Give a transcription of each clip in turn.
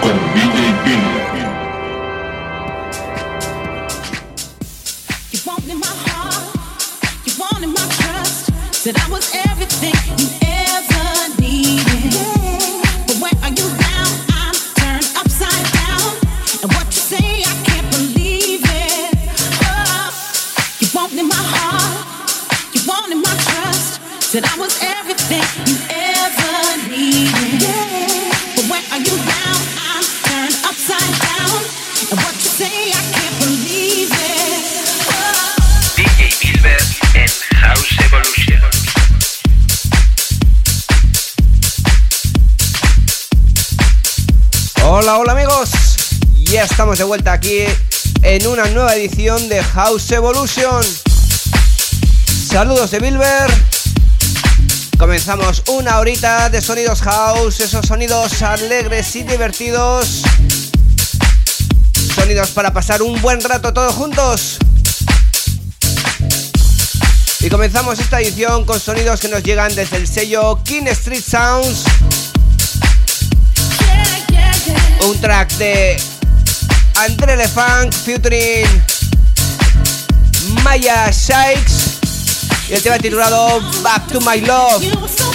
con DJ Bill. Said I was everything you ever needed. But when are you down? I'm turned upside down. And what you say, I can't believe it. Oh, you wanted my heart, you wanted my trust. Said I was de vuelta aquí en una nueva edición de House Evolution. Saludos de Bilber. Comenzamos una horita de sonidos house, esos sonidos alegres y divertidos. Sonidos para pasar un buen rato todos juntos. Y comenzamos esta edición con sonidos que nos llegan desde el sello King Street Sounds. Un track de André Lefunk featuring Maya Sykes. Y el tema titulado Back to My Love. You were so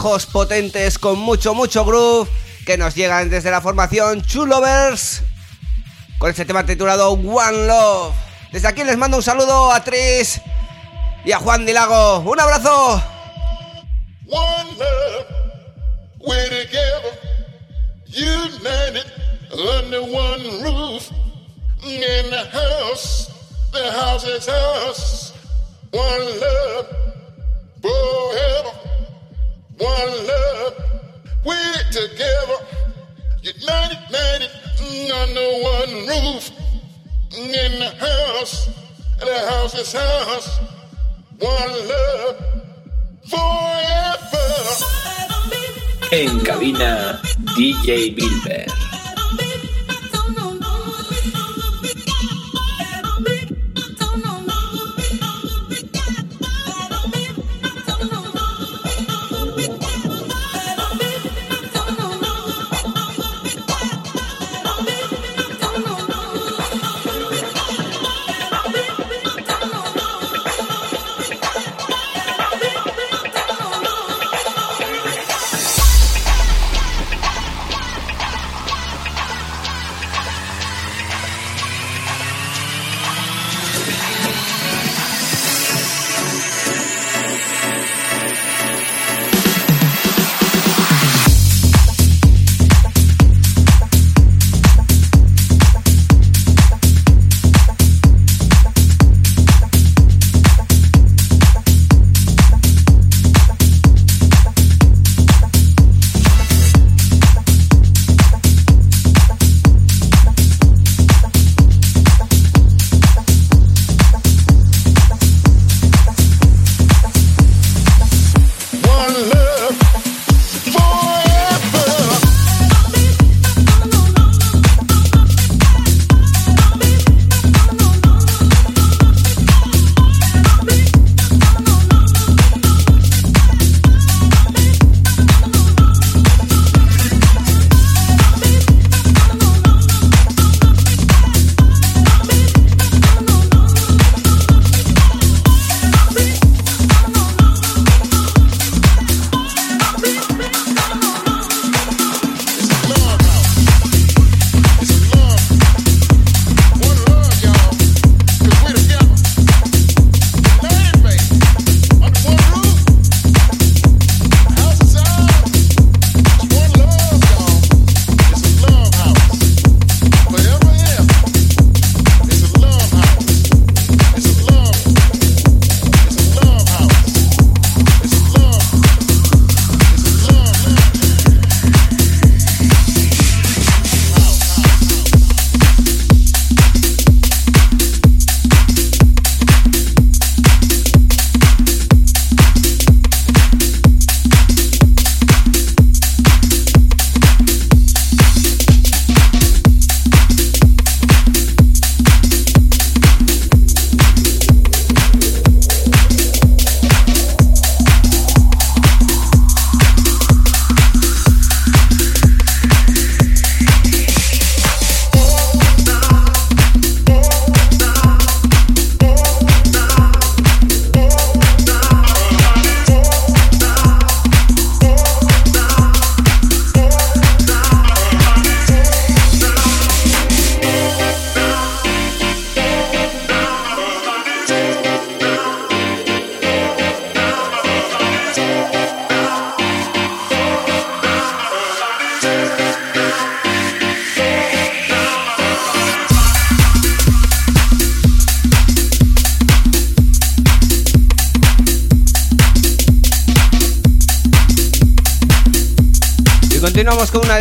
bajos potentes con mucho, mucho groove que nos llegan desde la formación Chulovers con este tema titulado One Love. Desde aquí les mando un saludo a Tris y a Juan Dilago. ¡Un abrazo! One love, we're together, united under one roof. In the house, the house is us. One love, forever. One love, we're together, united, united under one roof. In the house, the house is us. One love, forever. En cabina, DJ Bilber.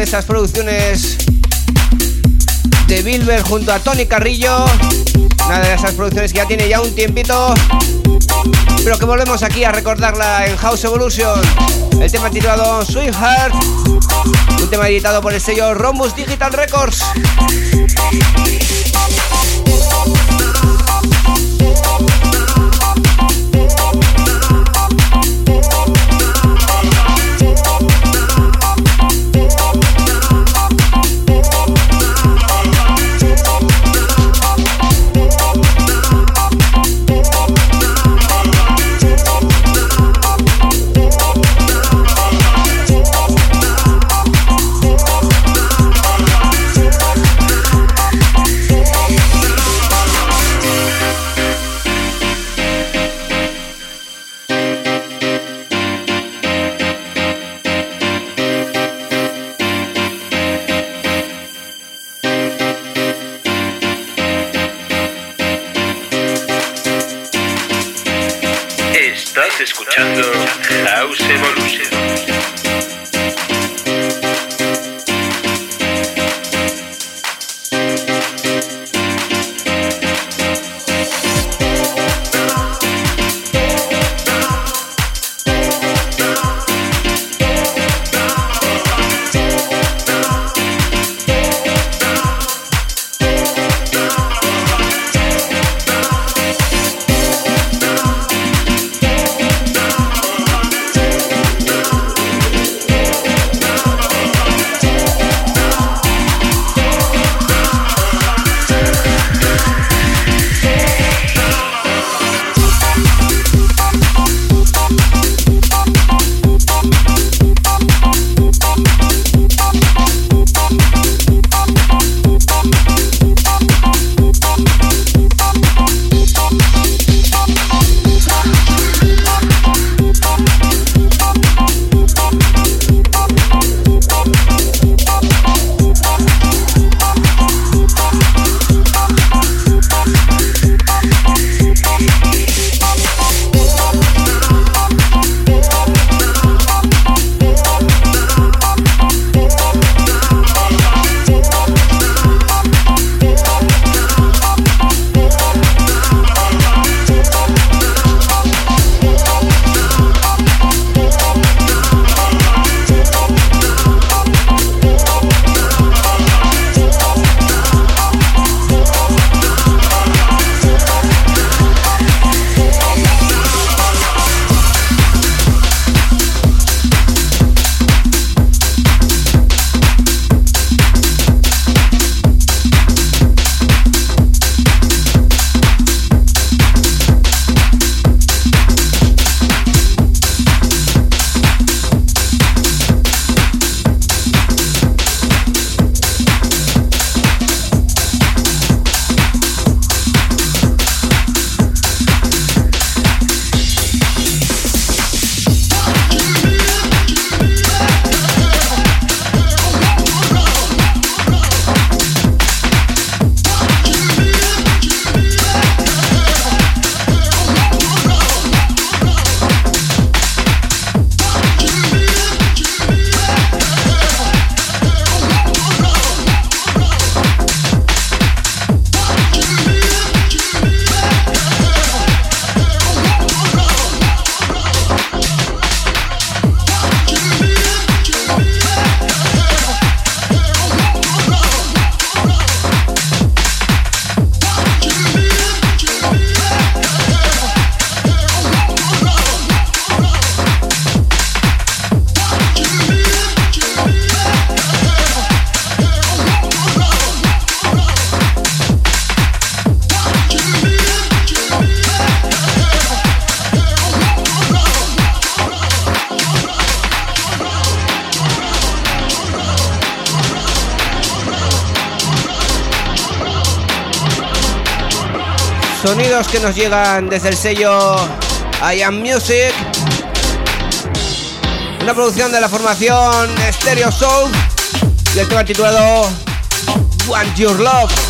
Esas producciones de Bilber junto a Tony Carrillo. Una de esas producciones que ya tiene ya un tiempito. Pero que volvemos aquí a recordarla en House Evolution. El tema titulado Sweetheart. Un tema editado por el sello Rombus Digital Records. Escuchando House Evolution. Que nos llegan desde el sello I Am Music. Una producción de la formación Stereo Soul y el tema titulado Want Your Love.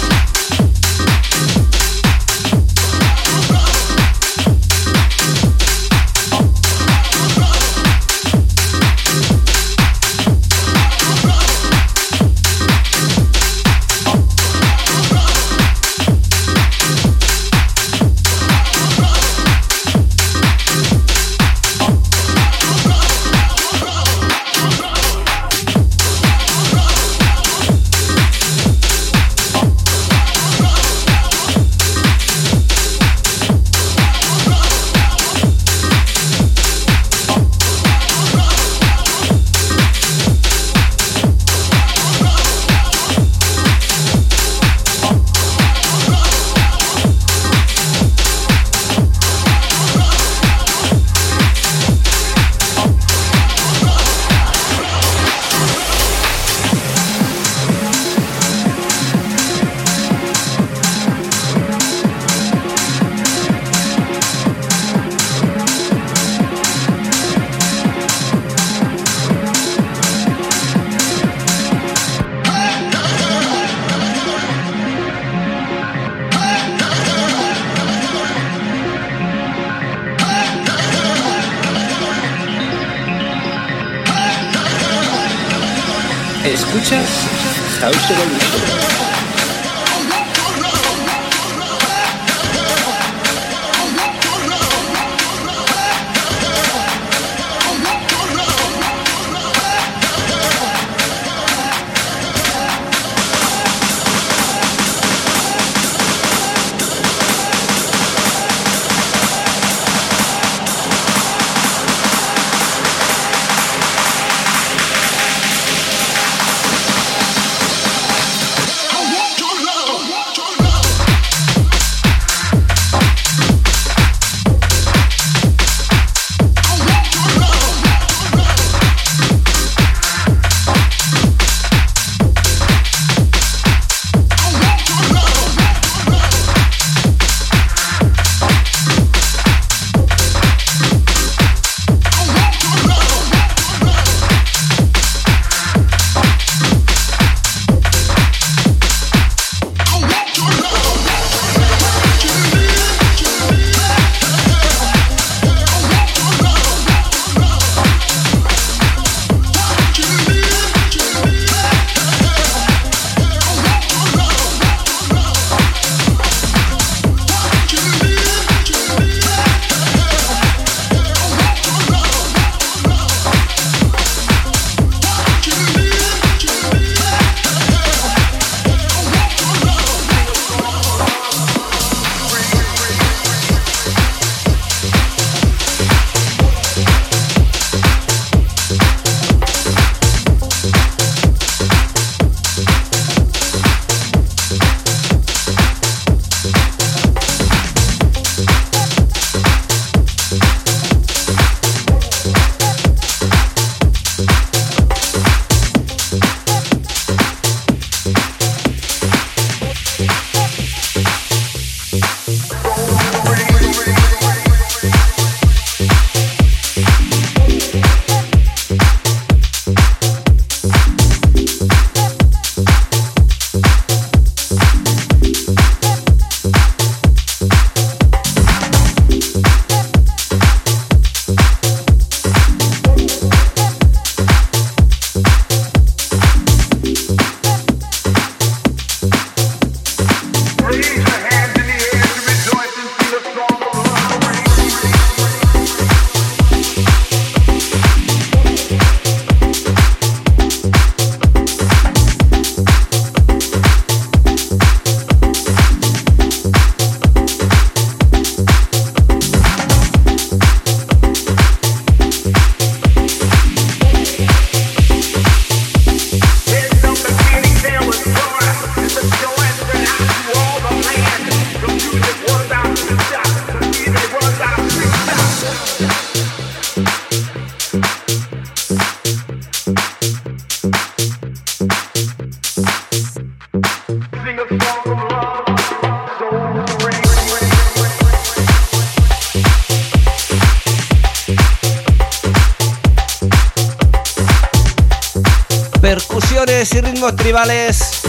Tribales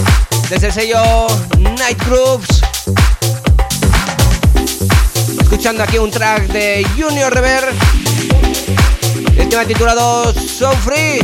desde el sello Night Groups. Escuchando aquí un track de Junior Rever, el tema titulado So Free.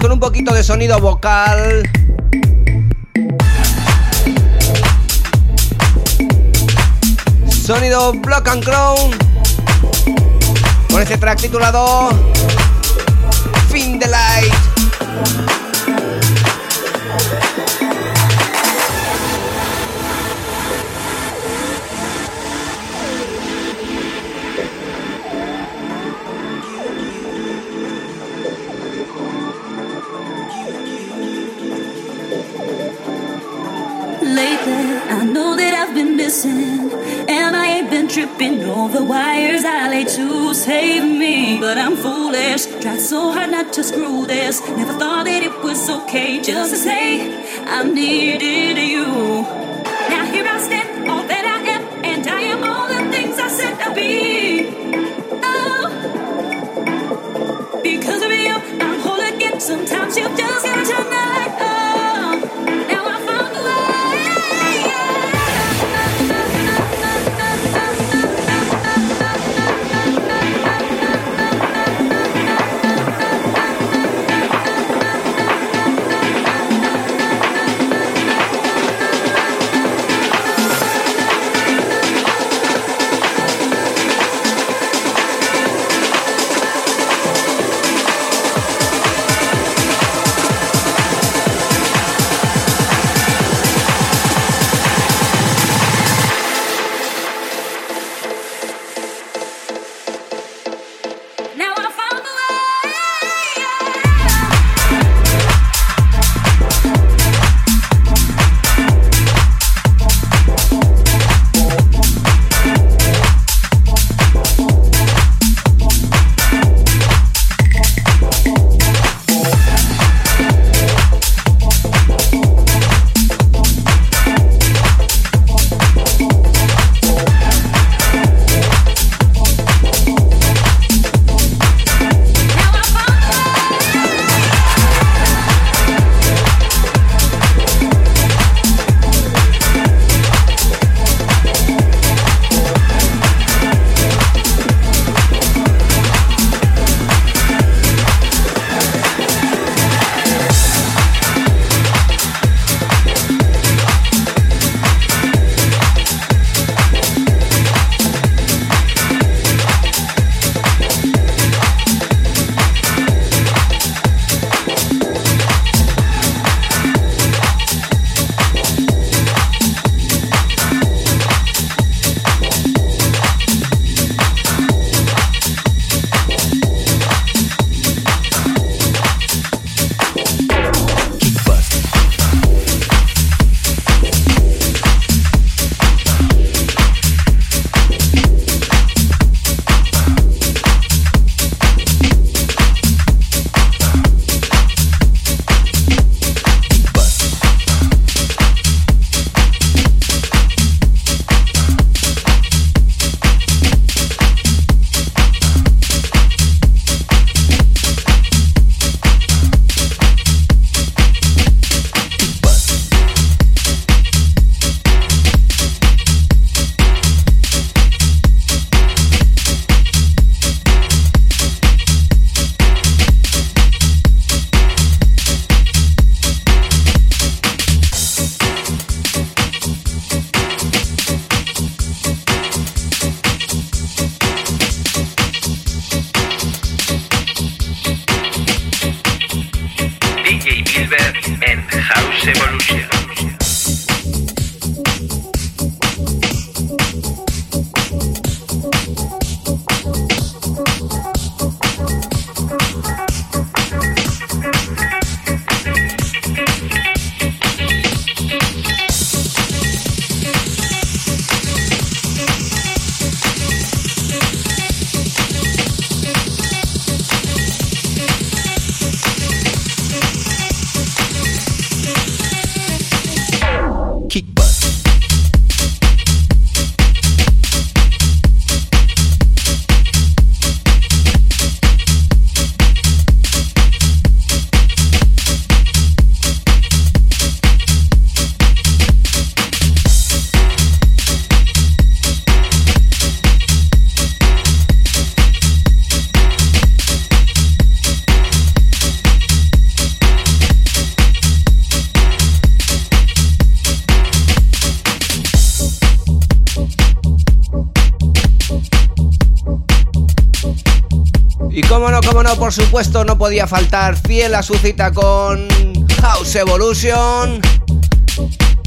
Con un poquito de sonido vocal. Sonido Block and Crown. Con este track titulado been tripping over wires I lay to save me. But I'm foolish. Tried so hard not to screw this. Never thought that it was okay just to say I needed you. Bueno, por supuesto, no podía faltar fiel a su cita con House Evolution,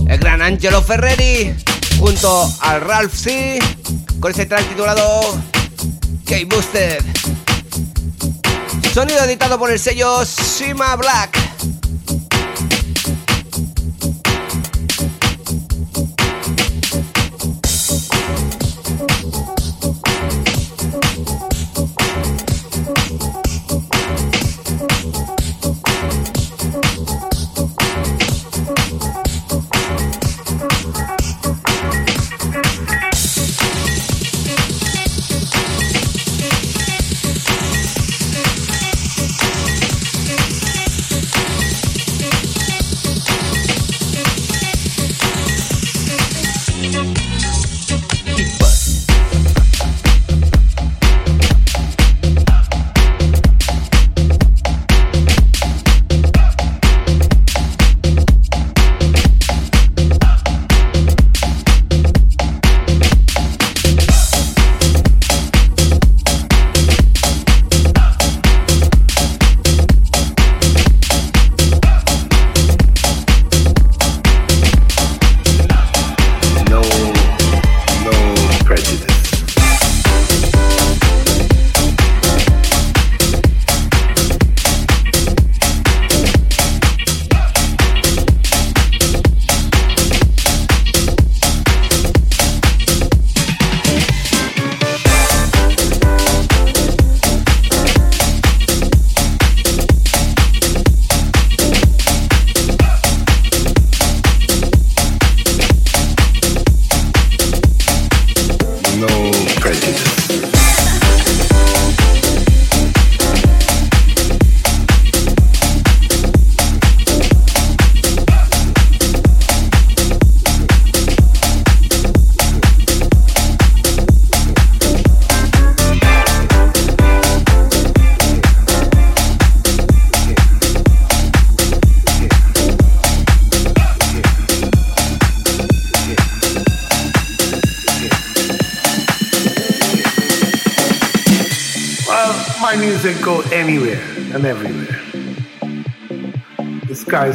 el gran Angelo Ferreri, junto al Ralph C, con ese track titulado K-Boosted. Sonido editado por el sello Sima Black.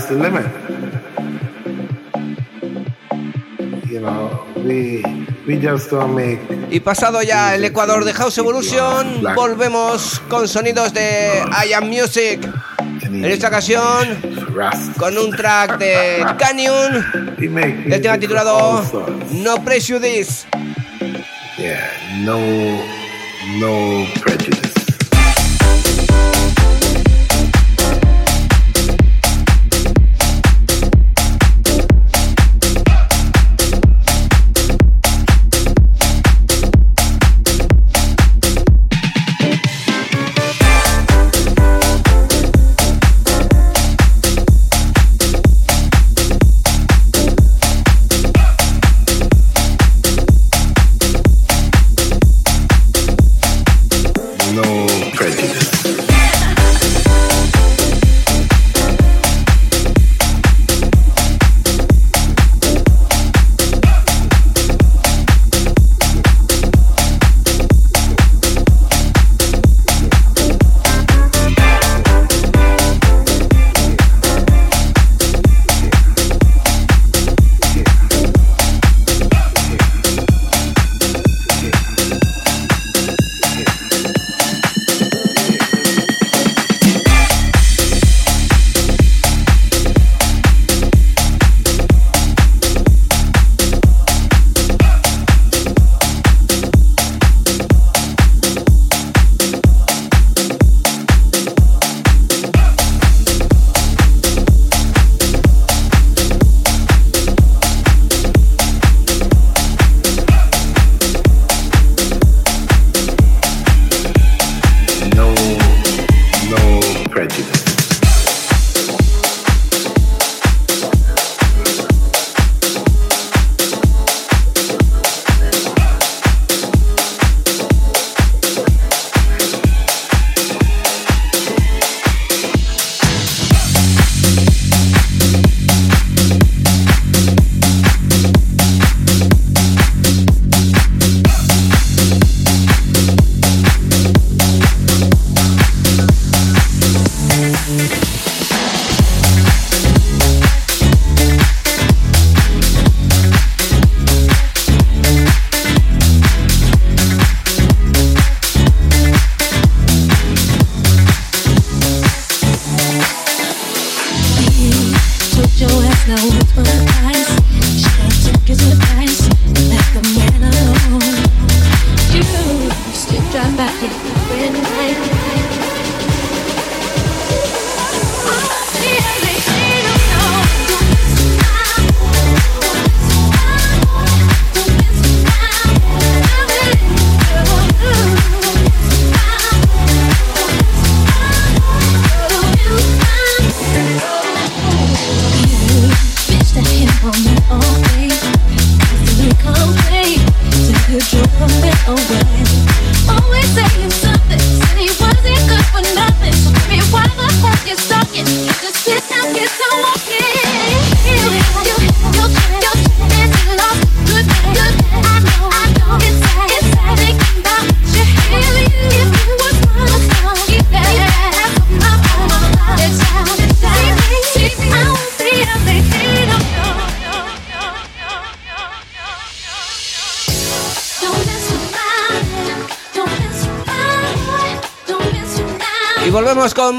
The limit. You know, we, we just don't make y pasado ya el Ecuador de House Evolution, volvemos con sonidos de I Am Music. En esta ocasión, con un track de Canyon, el tema titulado No Prejudice. Yeah, no, no prejudice.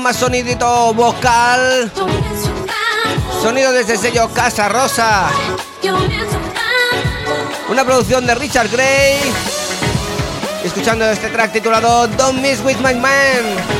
Más sonidito vocal. Sonido desde el sello Casa Rosa. Una producción de Richard Gray. Escuchando este track titulado Don't Miss With My Man.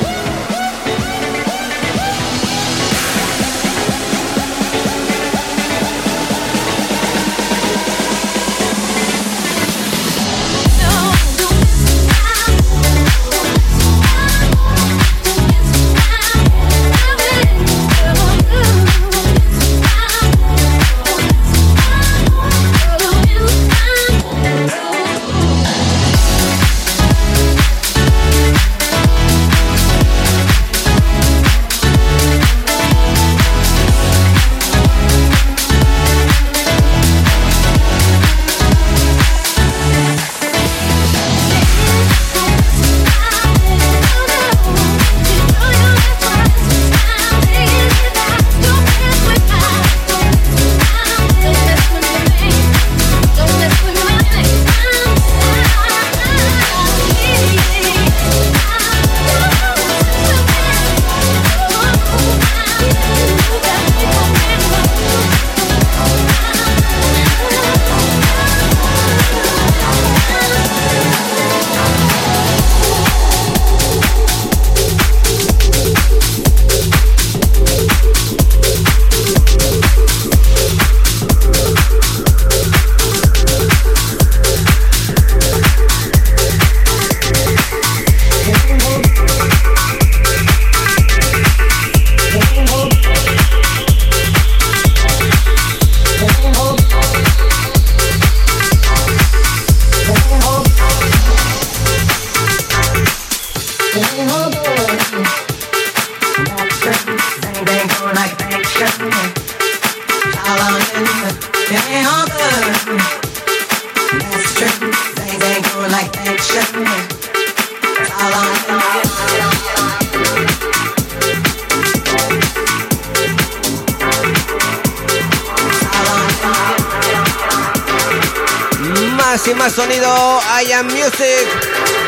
Sonido I Am Music.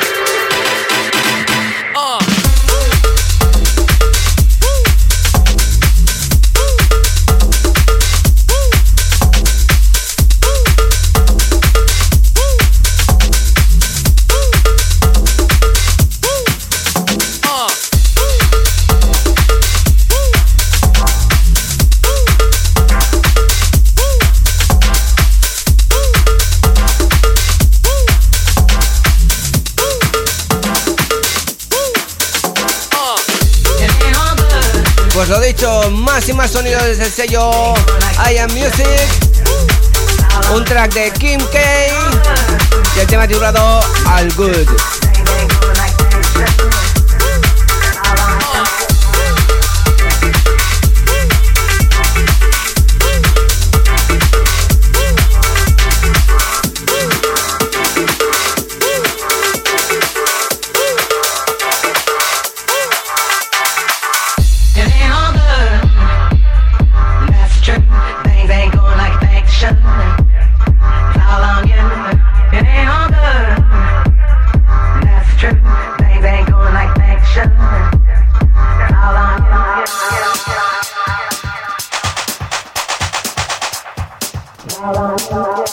Más y más sonido desde el sello I Am Music. Un track de Kim K. Y el tema titulado All Good. Gracias.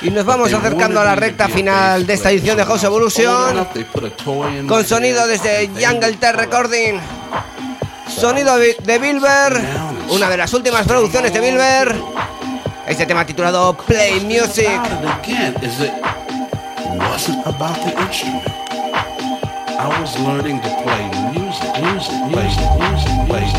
Y nos vamos acercando a la recta final de esta edición de House Evolution. Con sonido desde Jungle Tech Recording. Sonido de Bilber, una de las últimas producciones de Bilber. Este tema titulado Play Music. I was learning to play music, music, music, music, music,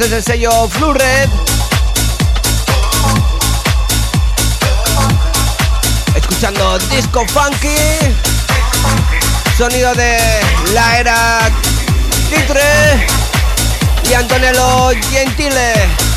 desde el sello Flu Red. Escuchando disco funky. Sonido de la era Titre y Antonello Gentile.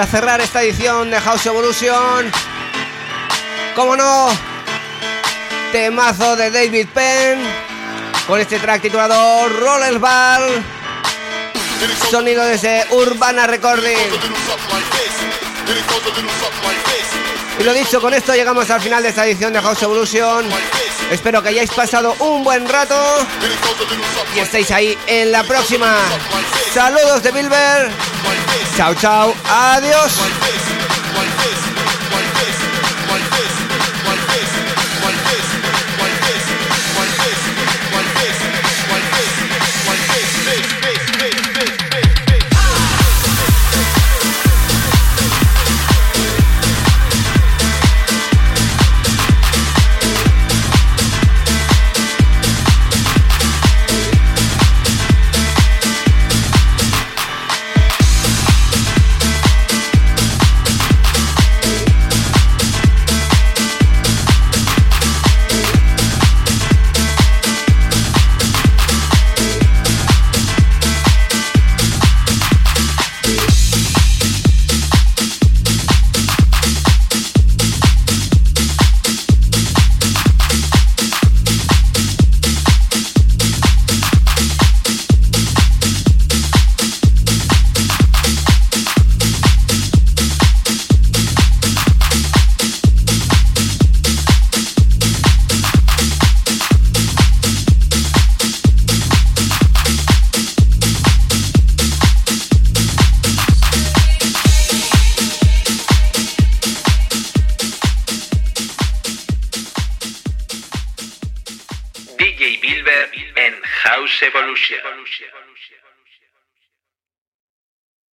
Para cerrar esta edición de House Evolution, como no, temazo de David Penn con este track titulado Rollerball, sonido desde Urbana Recording. Y lo dicho, con esto llegamos al final de esta edición de House Evolution. Espero que hayáis pasado un buen rato y estéis ahí en la próxima. Saludos de Bilber. Chao, chao. Adiós.